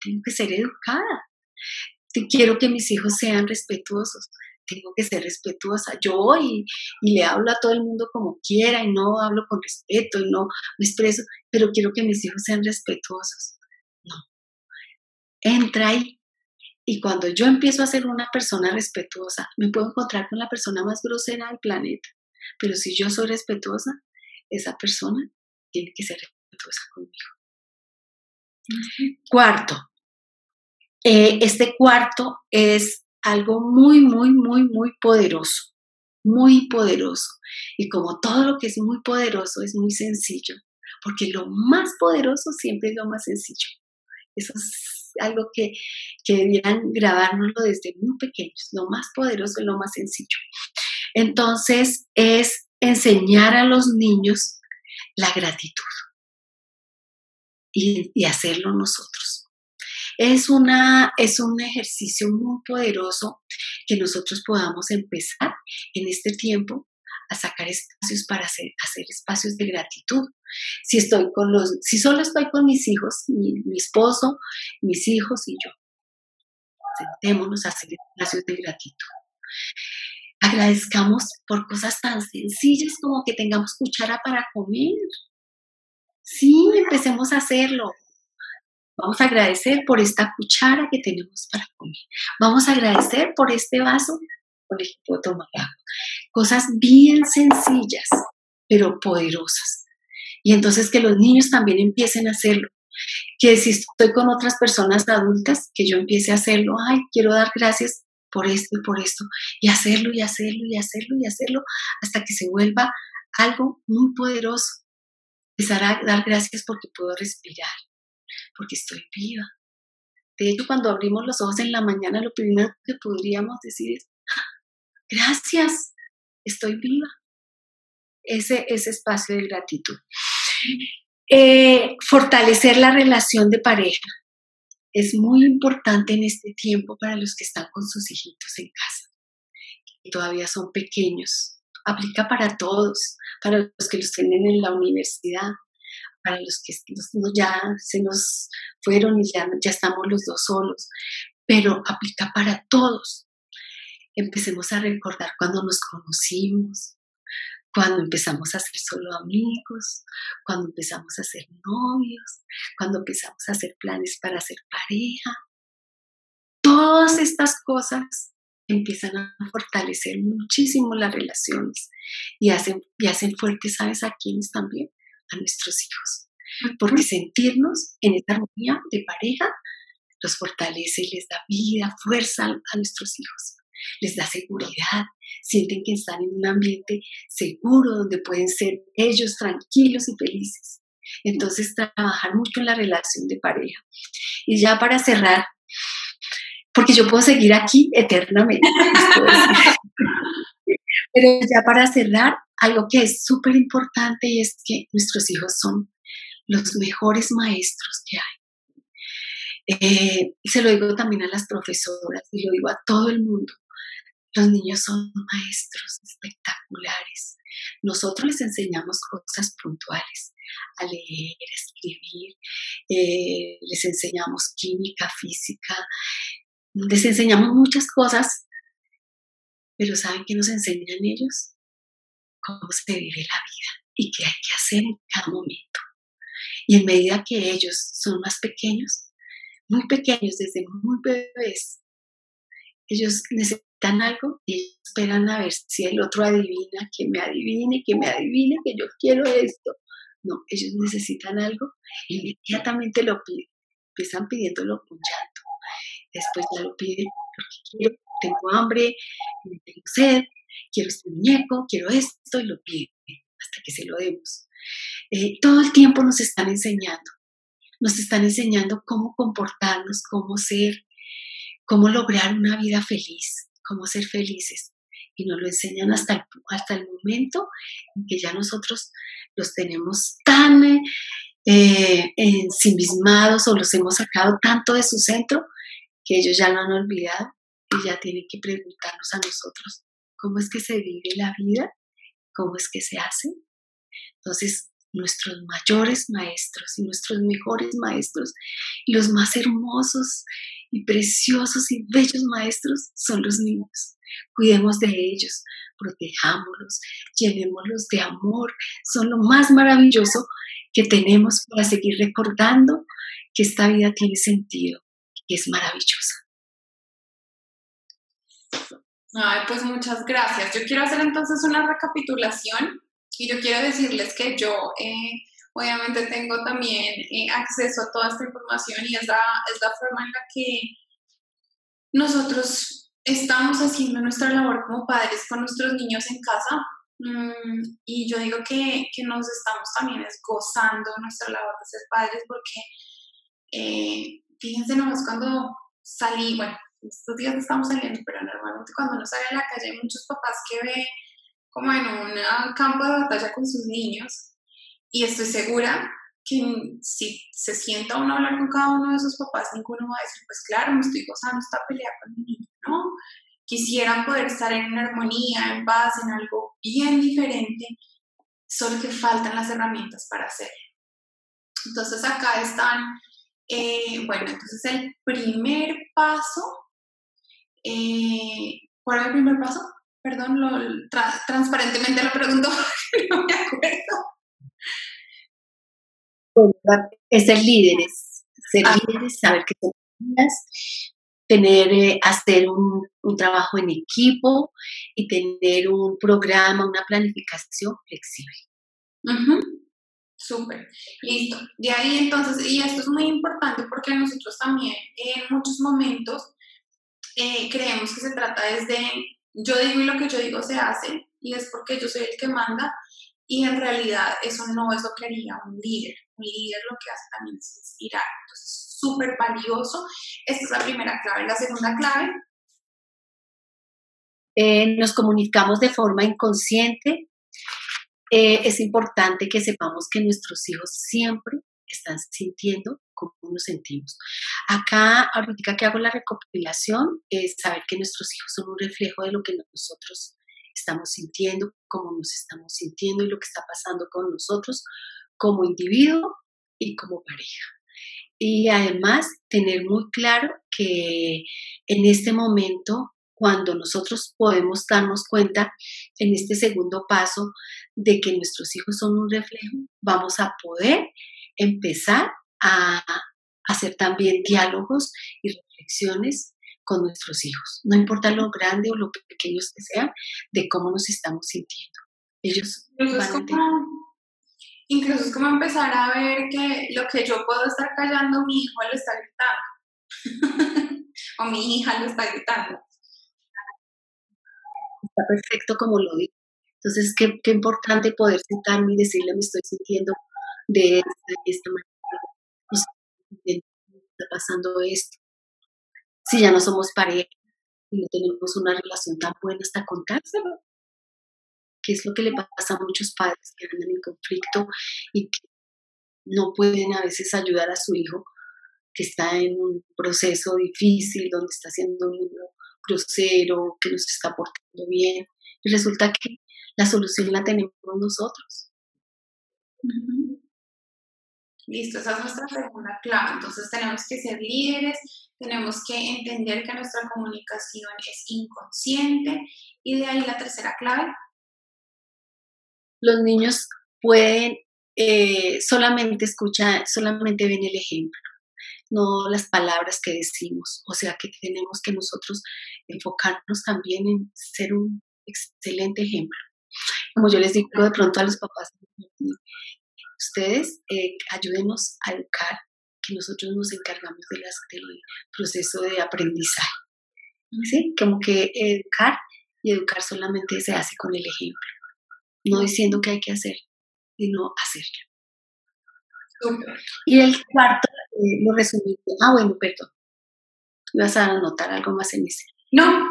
tengo que ser educada. Quiero que mis hijos sean respetuosos, tengo que ser respetuosa. Yo y, y, le hablo a todo el mundo como quiera y no hablo con respeto y no me expreso, pero quiero que mis hijos sean respetuosos. No. Entra ahí. Y cuando yo empiezo a ser una persona respetuosa, me puedo encontrar con la persona más grosera del planeta. Pero si yo soy respetuosa, esa persona tiene que ser respetuosa conmigo. Cuarto, eh, este cuarto es algo muy, muy, muy, muy poderoso, muy poderoso. Y como todo lo que es muy poderoso es muy sencillo, porque lo más poderoso siempre es lo más sencillo. Eso es algo que, que grabárnoslo desde muy pequeños. Lo más poderoso es lo más sencillo. Entonces es enseñar a los niños la gratitud y, hacerlo nosotros. Es, una, es un ejercicio muy poderoso que nosotros podamos empezar en este tiempo a sacar espacios para hacer, hacer espacios de gratitud. Si estoy con los, si solo estoy con mis hijos, mi, esposo, mis hijos y yo, sentémonos a hacer espacios de gratitud agradezcamos por cosas tan sencillas como que tengamos cuchara para comer. Sí, empecemos a hacerlo. Vamos a agradecer por esta cuchara que tenemos para comer. Vamos a agradecer por este vaso por ejemplo, tomar agua. Cosas bien sencillas, pero poderosas. Y entonces que los niños también empiecen a hacerlo. Que si estoy con otras personas adultas, que yo empiece a hacerlo. Ay, quiero dar gracias por esto y por esto, y hacerlo y hacerlo y hacerlo y hacerlo hasta que se vuelva algo muy poderoso. Empezar a dar gracias porque puedo respirar, porque estoy viva. De hecho, cuando abrimos los ojos en la mañana, lo primero que podríamos decir es, gracias, estoy viva. Ese, ese espacio de gratitud. Eh, fortalecer la relación de pareja es muy importante en este tiempo para los que están con sus hijitos en casa, y todavía son pequeños. Aplica para todos, para los que los tienen en la universidad, para los que ya se nos fueron y ya, ya estamos los dos solos, pero aplica para todos. Empecemos a recordar cuando nos conocimos, cuando empezamos a ser solo amigos, cuando empezamos a ser novios, cuando empezamos a hacer planes para ser pareja. Todas estas cosas empiezan a fortalecer muchísimo las relaciones y hacen, y hacen fuertes, ¿sabes a quiénes también? A nuestros hijos. Porque sentirnos en esta armonía de pareja los fortalece y les da vida, fuerza a nuestros hijos les da seguridad, sienten que están en un ambiente seguro donde pueden ser ellos tranquilos y felices. Entonces, trabajar mucho en la relación de pareja. Y ya para cerrar, porque yo puedo seguir aquí eternamente, pero ya para cerrar, algo que es súper importante y es que nuestros hijos son los mejores maestros que hay. Eh, se lo digo también a las profesoras y lo digo a todo el mundo. Los niños son maestros espectaculares. Nosotros les enseñamos cosas puntuales, a leer, a escribir, eh, les enseñamos química, física, les enseñamos muchas cosas, pero ¿saben qué nos enseñan ellos? Cómo se vive la vida y qué hay que hacer en cada momento. Y en medida que ellos son más pequeños, muy pequeños, desde muy bebés, ellos necesitan algo y esperan a ver si el otro adivina, que me adivine, que me adivine, que yo quiero esto. No, ellos necesitan algo, inmediatamente lo piden. Empiezan pidiéndolo con llanto. Después ya lo piden porque quiero, tengo hambre, tengo sed, quiero este muñeco, quiero esto y lo piden hasta que se lo demos. Eh, todo el tiempo nos están enseñando. nos están enseñando cómo comportarnos, cómo ser, cómo lograr una vida feliz, cómo ser felices. Y nos lo enseñan hasta el, hasta el momento en que ya nosotros los tenemos tan eh, ensimismados o los hemos sacado tanto de su centro que ellos ya lo han olvidado y ya tienen que preguntarnos a nosotros cómo es que se vive la vida, cómo es que se hace. Entonces, nuestros mayores maestros y nuestros mejores maestros y los más hermosos y preciosos y bellos maestros son los niños. Cuidemos de ellos, protejámoslos, llenémoslos de amor. Son lo más maravilloso que tenemos para seguir recordando que esta vida tiene sentido y es maravillosa. Ay, pues muchas gracias. Yo quiero hacer entonces una recapitulación y yo quiero decirles que yo eh, obviamente tengo también eh, acceso a toda esta información y es la, es la forma en la que nosotros estamos haciendo nuestra labor como padres con nuestros niños en casa. Mm, y yo digo que, que, nos estamos también gozando nuestra labor de ser padres porque eh, fíjense nomás cuando salí, bueno, estos días estamos saliendo, pero normalmente cuando uno sale a la calle hay muchos papás que ve como en un campo de batalla con sus niños y estoy segura que si se sienta uno a hablar con cada uno de esos papás, ninguno va a decir, pues claro, me estoy gozando esta pelea con mi niño, ¿no? Quisieran poder estar en una armonía, en paz, en algo bien diferente, solo que faltan las herramientas para hacerlo. Entonces acá están, eh, bueno, entonces el primer paso, eh, ¿cuál es el primer paso? Perdón, transparentemente lo pregunto, no me acuerdo. Es ser líderes, ser ah. líderes, saber que son tener, eh, hacer un, un, trabajo en equipo y tener un programa, una planificación flexible. Súper, listo. De ahí entonces, y esto es muy importante porque nosotros también en muchos momentos eh, creemos que se trata desde yo digo y lo que yo digo se hace y es porque yo soy el que manda y en realidad eso no es lo que haría un líder. Un líder lo que hace también es inspirar. Entonces, súper valioso. Esta es la primera clave. La segunda clave. Eh, nos comunicamos de forma inconsciente. Eh, es importante que sepamos que nuestros hijos siempre están sintiendo como nos sentimos. Acá, ahorita que hago la recopilación, es saber que nuestros hijos son un reflejo de lo que nosotros estamos sintiendo, cómo nos estamos sintiendo y lo que está pasando con nosotros como individuo y como pareja. Y además, tener muy claro que en este momento, cuando nosotros podemos darnos cuenta en este segundo paso de que nuestros hijos son un reflejo, vamos a poder empezar a hacer también diálogos y reflexiones con nuestros hijos, no importa lo grande o lo pequeños que sean, de cómo nos estamos sintiendo. Ellos incluso, es como, incluso es como empezar a ver que lo que yo puedo estar callando, mi hijo lo está gritando. o mi hija lo está gritando. Está perfecto como lo digo. Entonces, qué, qué importante poder sentarme y decirle, me estoy sintiendo de esta, manera, está pasando esto. Si ya no somos pareja y no tenemos una relación tan buena, hasta contárselo. ¿Qué es lo que le pasa a muchos padres que andan en conflicto y que no pueden a veces ayudar a su hijo que está en un proceso difícil, donde está haciendo un crucero, que no se está portando bien? Y resulta que la solución la tenemos nosotros. Listo, esa es nuestra segunda clave. Entonces tenemos que ser líderes, tenemos que entender que nuestra comunicación es inconsciente y de ahí la tercera clave. Los niños pueden eh, solamente escuchar, solamente ven el ejemplo, no las palabras que decimos. O sea que tenemos que nosotros enfocarnos también en ser un excelente ejemplo. Como yo les digo de pronto a los papás, ustedes eh, ayúdenos a educar, que nosotros nos encargamos de las, del proceso de aprendizaje. ¿Sí? Como que educar y educar solamente se hace con el ejemplo, no diciendo que hay que hacer, sino hacerlo. Y el cuarto, eh, lo resumí. Ah, bueno, perdón. ¿Vas a anotar algo más en ese? No,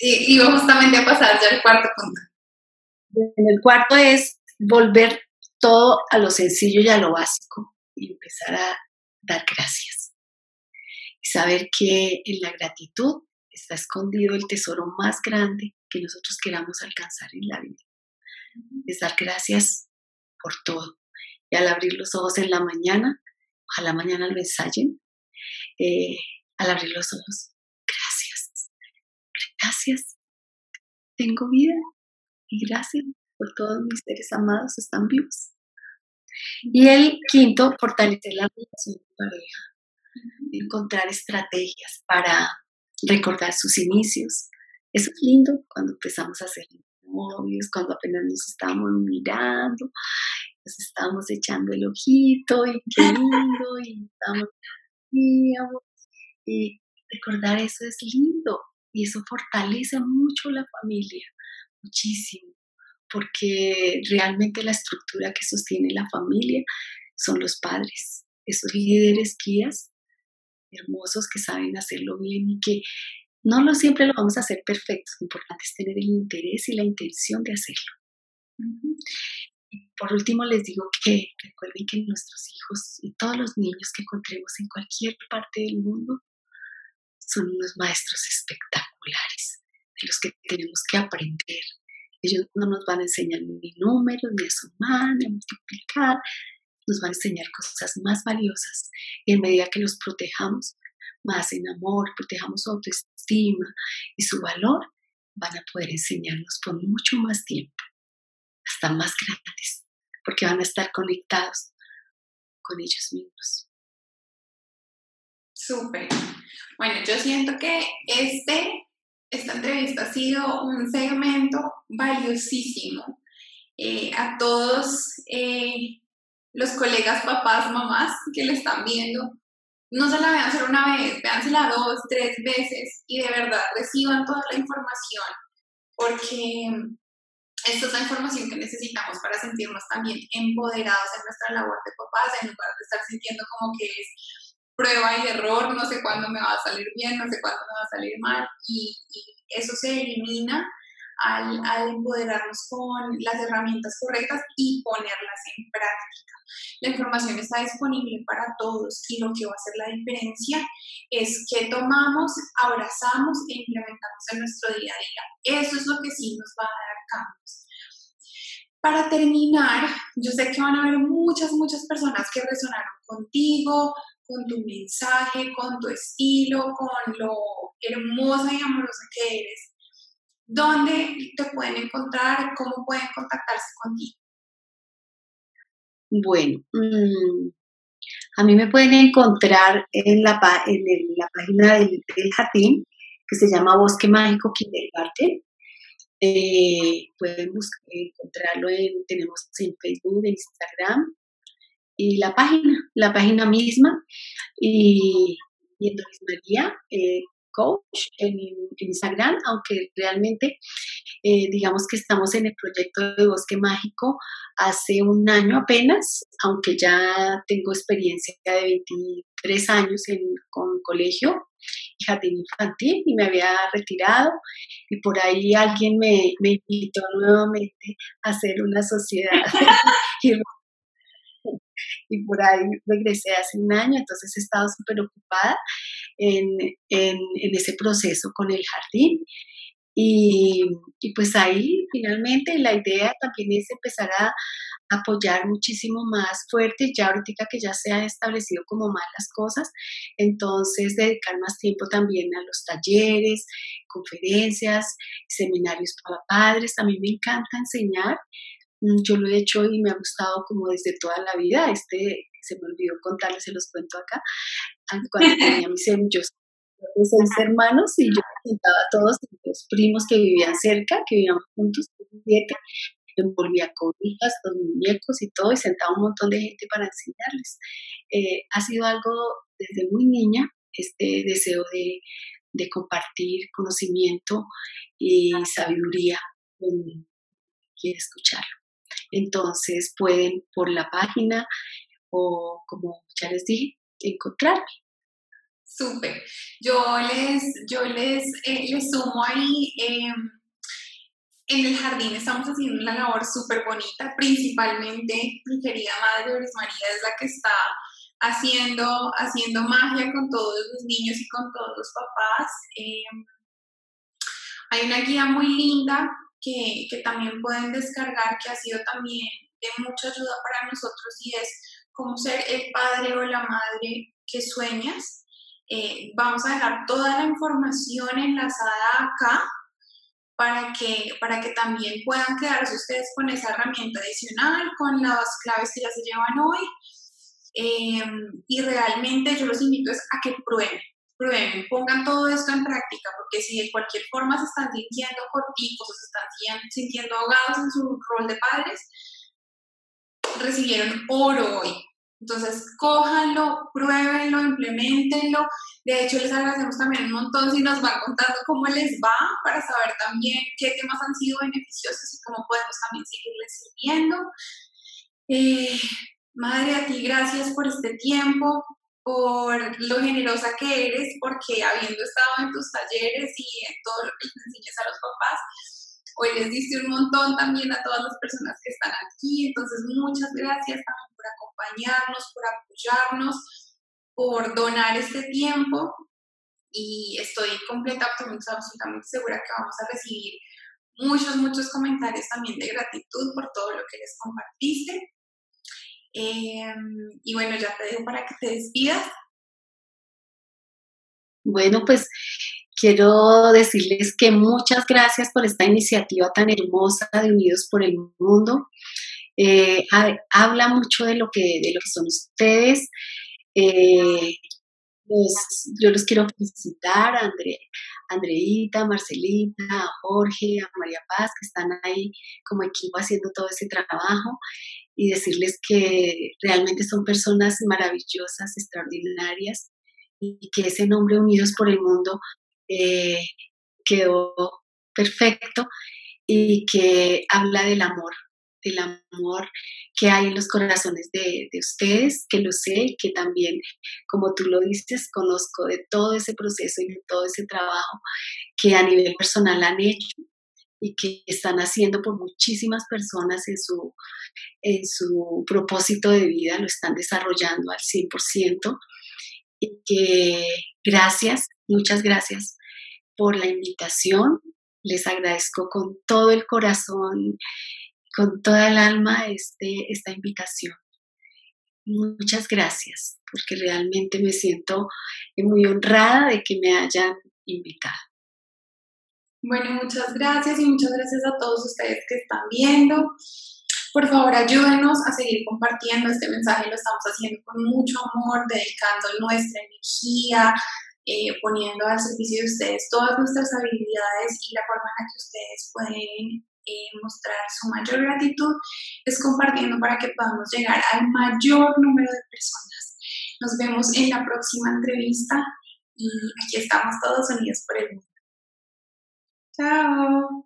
iba justamente a pasar ya al cuarto punto. El cuarto es volver todo a lo sencillo y a lo básico y empezar a dar gracias. Y saber que en la gratitud está escondido el tesoro más grande que nosotros queramos alcanzar en la vida. Es dar gracias por todo. Y al abrir los ojos en la mañana, ojalá mañana lo ensayen, eh, al abrir los ojos, gracias, gracias, tengo vida y gracias por todos mis seres amados, están vivos. Y el quinto, fortalecer la relación de pareja, encontrar estrategias para recordar sus inicios. Eso es lindo cuando empezamos a ser novios, cuando apenas nos estamos mirando, nos estamos echando el ojito y qué lindo, y estamos y recordar eso es lindo y eso fortalece mucho la familia, muchísimo, porque realmente la estructura que sostiene la familia son los padres, esos líderes guías hermosos que saben hacerlo bien y que no lo siempre lo vamos a hacer perfecto, lo importante es tener el interés y la intención de hacerlo. Y por último les digo que recuerden que nuestros hijos y todos los niños que encontremos en cualquier parte del mundo son unos maestros espectaculares de los que tenemos que aprender. Ellos no nos van a enseñar ni números, ni a sumar, ni a multiplicar, nos van a enseñar cosas más valiosas. Y en medida que los protejamos más en amor, protejamos su autoestima y su valor, van a poder enseñarnos por mucho más tiempo, hasta más grandes, porque van a estar conectados con ellos mismos. Súper. Bueno, yo siento que este, esta entrevista ha sido un segmento valiosísimo. Eh, a todos eh, los colegas, papás, mamás que le están viendo, no se la vean solo una vez, véansela dos, tres veces y de verdad reciban toda la información, porque esta es la información que necesitamos para sentirnos también empoderados en nuestra labor de papás, en lugar de estar sintiendo como que es prueba y error, no sé cuándo me va a salir bien, no sé cuándo me va a salir mal, y, eso se elimina al, al, empoderarnos con las herramientas correctas y ponerlas en práctica. La información está disponible para todos y lo que va a hacer la diferencia es que tomamos, abrazamos e implementamos en nuestro día a día. Eso es lo que sí nos va a dar cambios. Para terminar, yo sé que van a haber muchas, muchas personas que resonaron contigo, con tu mensaje, con tu estilo, con lo hermosa y amorosa que eres. ¿Dónde te pueden encontrar? ¿Cómo pueden contactarse contigo? Bueno, mm, a mí me pueden encontrar en la, página del, jardín que se llama Bosque Mágico Kindergarten. Eh, pueden encontrarlo en, tenemos en Facebook, en Instagram, y la página, la página misma. Y, y entonces María, eh, coach en, Instagram, aunque realmente eh, digamos que estamos en el proyecto de Bosque Mágico hace un año apenas, aunque ya tengo experiencia de 23 años en, con colegio y jardín infantil y me había retirado y por ahí alguien me, me invitó nuevamente a hacer una sociedad y por ahí regresé hace un año, entonces he estado súper ocupada en, en, ese proceso con el jardín. Y, y, pues ahí finalmente la idea también es empezar a apoyar muchísimo más fuerte, ya ahorita que ya se han establecido como más las cosas, entonces dedicar más tiempo también a los talleres, conferencias, seminarios para padres, a mí me encanta enseñar, yo lo he hecho y me ha gustado como desde toda la vida. Este, se me olvidó contarles, se los cuento acá. Ah, cuando tenía mis yo seis hermanos y yo presentaba a todos los primos que vivían cerca, que vivíamos juntos, siete, envolvía cobijas, los muñecos y todo, y sentaba un montón de gente para enseñarles. Eh, ha sido algo desde muy niña, este deseo de, de compartir conocimiento y sabiduría con quien quiere escucharlo. Entonces pueden por la página o como ya les dije, encontrarme. Súper. Yo les, yo les, eh, les sumo ahí, em, en el jardín estamos haciendo una labor súper bonita, principalmente mi querida madre María es la que está haciendo, haciendo magia con todos los niños y con todos los papás. Em, hay una guía muy linda que, también pueden descargar, que ha sido también de mucha ayuda para nosotros y es cómo ser el padre o la madre que sueñas. Eh, vamos a dejar toda la información enlazada acá para que, para que también puedan quedarse ustedes con esa herramienta adicional, con las claves que ya se llevan hoy. Em, y realmente yo los invito a que prueben, pongan todo esto en práctica, porque si de cualquier forma se están sintiendo corticos se están sintiendo ahogados en su rol de padres, recibieron oro hoy. Entonces, cójanlo, pruébenlo, implementenlo. De hecho, les agradecemos también un montón si nos van contando cómo les va para saber también qué temas han sido beneficiosos y cómo podemos también seguirles sirviendo. Eh, madre, a ti gracias por este tiempo, por lo generosa que eres, porque habiendo estado en tus talleres y en todo lo que les enseñas a los papás, Hoy les diste un montón también a todas las personas que están aquí, entonces muchas gracias también por acompañarnos, por apoyarnos, por donar este tiempo y estoy completa, absolutamente segura que vamos a recibir muchos, muchos comentarios también de gratitud por todo lo que les compartiste. Em, y bueno, ya te dejo para que te despidas. Bueno, pues Quiero decirles que muchas gracias por esta iniciativa tan hermosa de Unidos por el Mundo. Eh, habla mucho de lo que, de lo que son ustedes. Eh, yo los quiero felicitar a Andre, Andreita, Marcelita, a Jorge, a María Paz, que están ahí como equipo haciendo todo ese trabajo y decirles que realmente son personas maravillosas, extraordinarias y que ese nombre Unidos por el Mundo eh, quedó perfecto y que habla del amor, del amor que hay en los corazones de, ustedes, que lo sé, que también, como tú lo dices, conozco de todo ese proceso y de todo ese trabajo que a nivel personal han hecho y que están haciendo por muchísimas personas en su, en su propósito de vida, lo están desarrollando al 100%. Y que gracias, muchas gracias por la invitación. Les agradezco con todo el corazón, con toda el alma este, esta invitación. Muchas gracias, porque realmente me siento muy honrada de que me hayan invitado. Bueno, muchas gracias y muchas gracias a todos ustedes que están viendo. Por favor, ayúdenos a seguir compartiendo este mensaje. Lo estamos haciendo con mucho amor, dedicando nuestra energía, eh, poniendo al servicio de ustedes todas nuestras habilidades y la forma en la que ustedes pueden eh, mostrar su mayor gratitud es compartiendo para que podamos llegar al mayor número de personas. Nos vemos en la próxima entrevista y aquí estamos todos unidos por el mundo. Chao.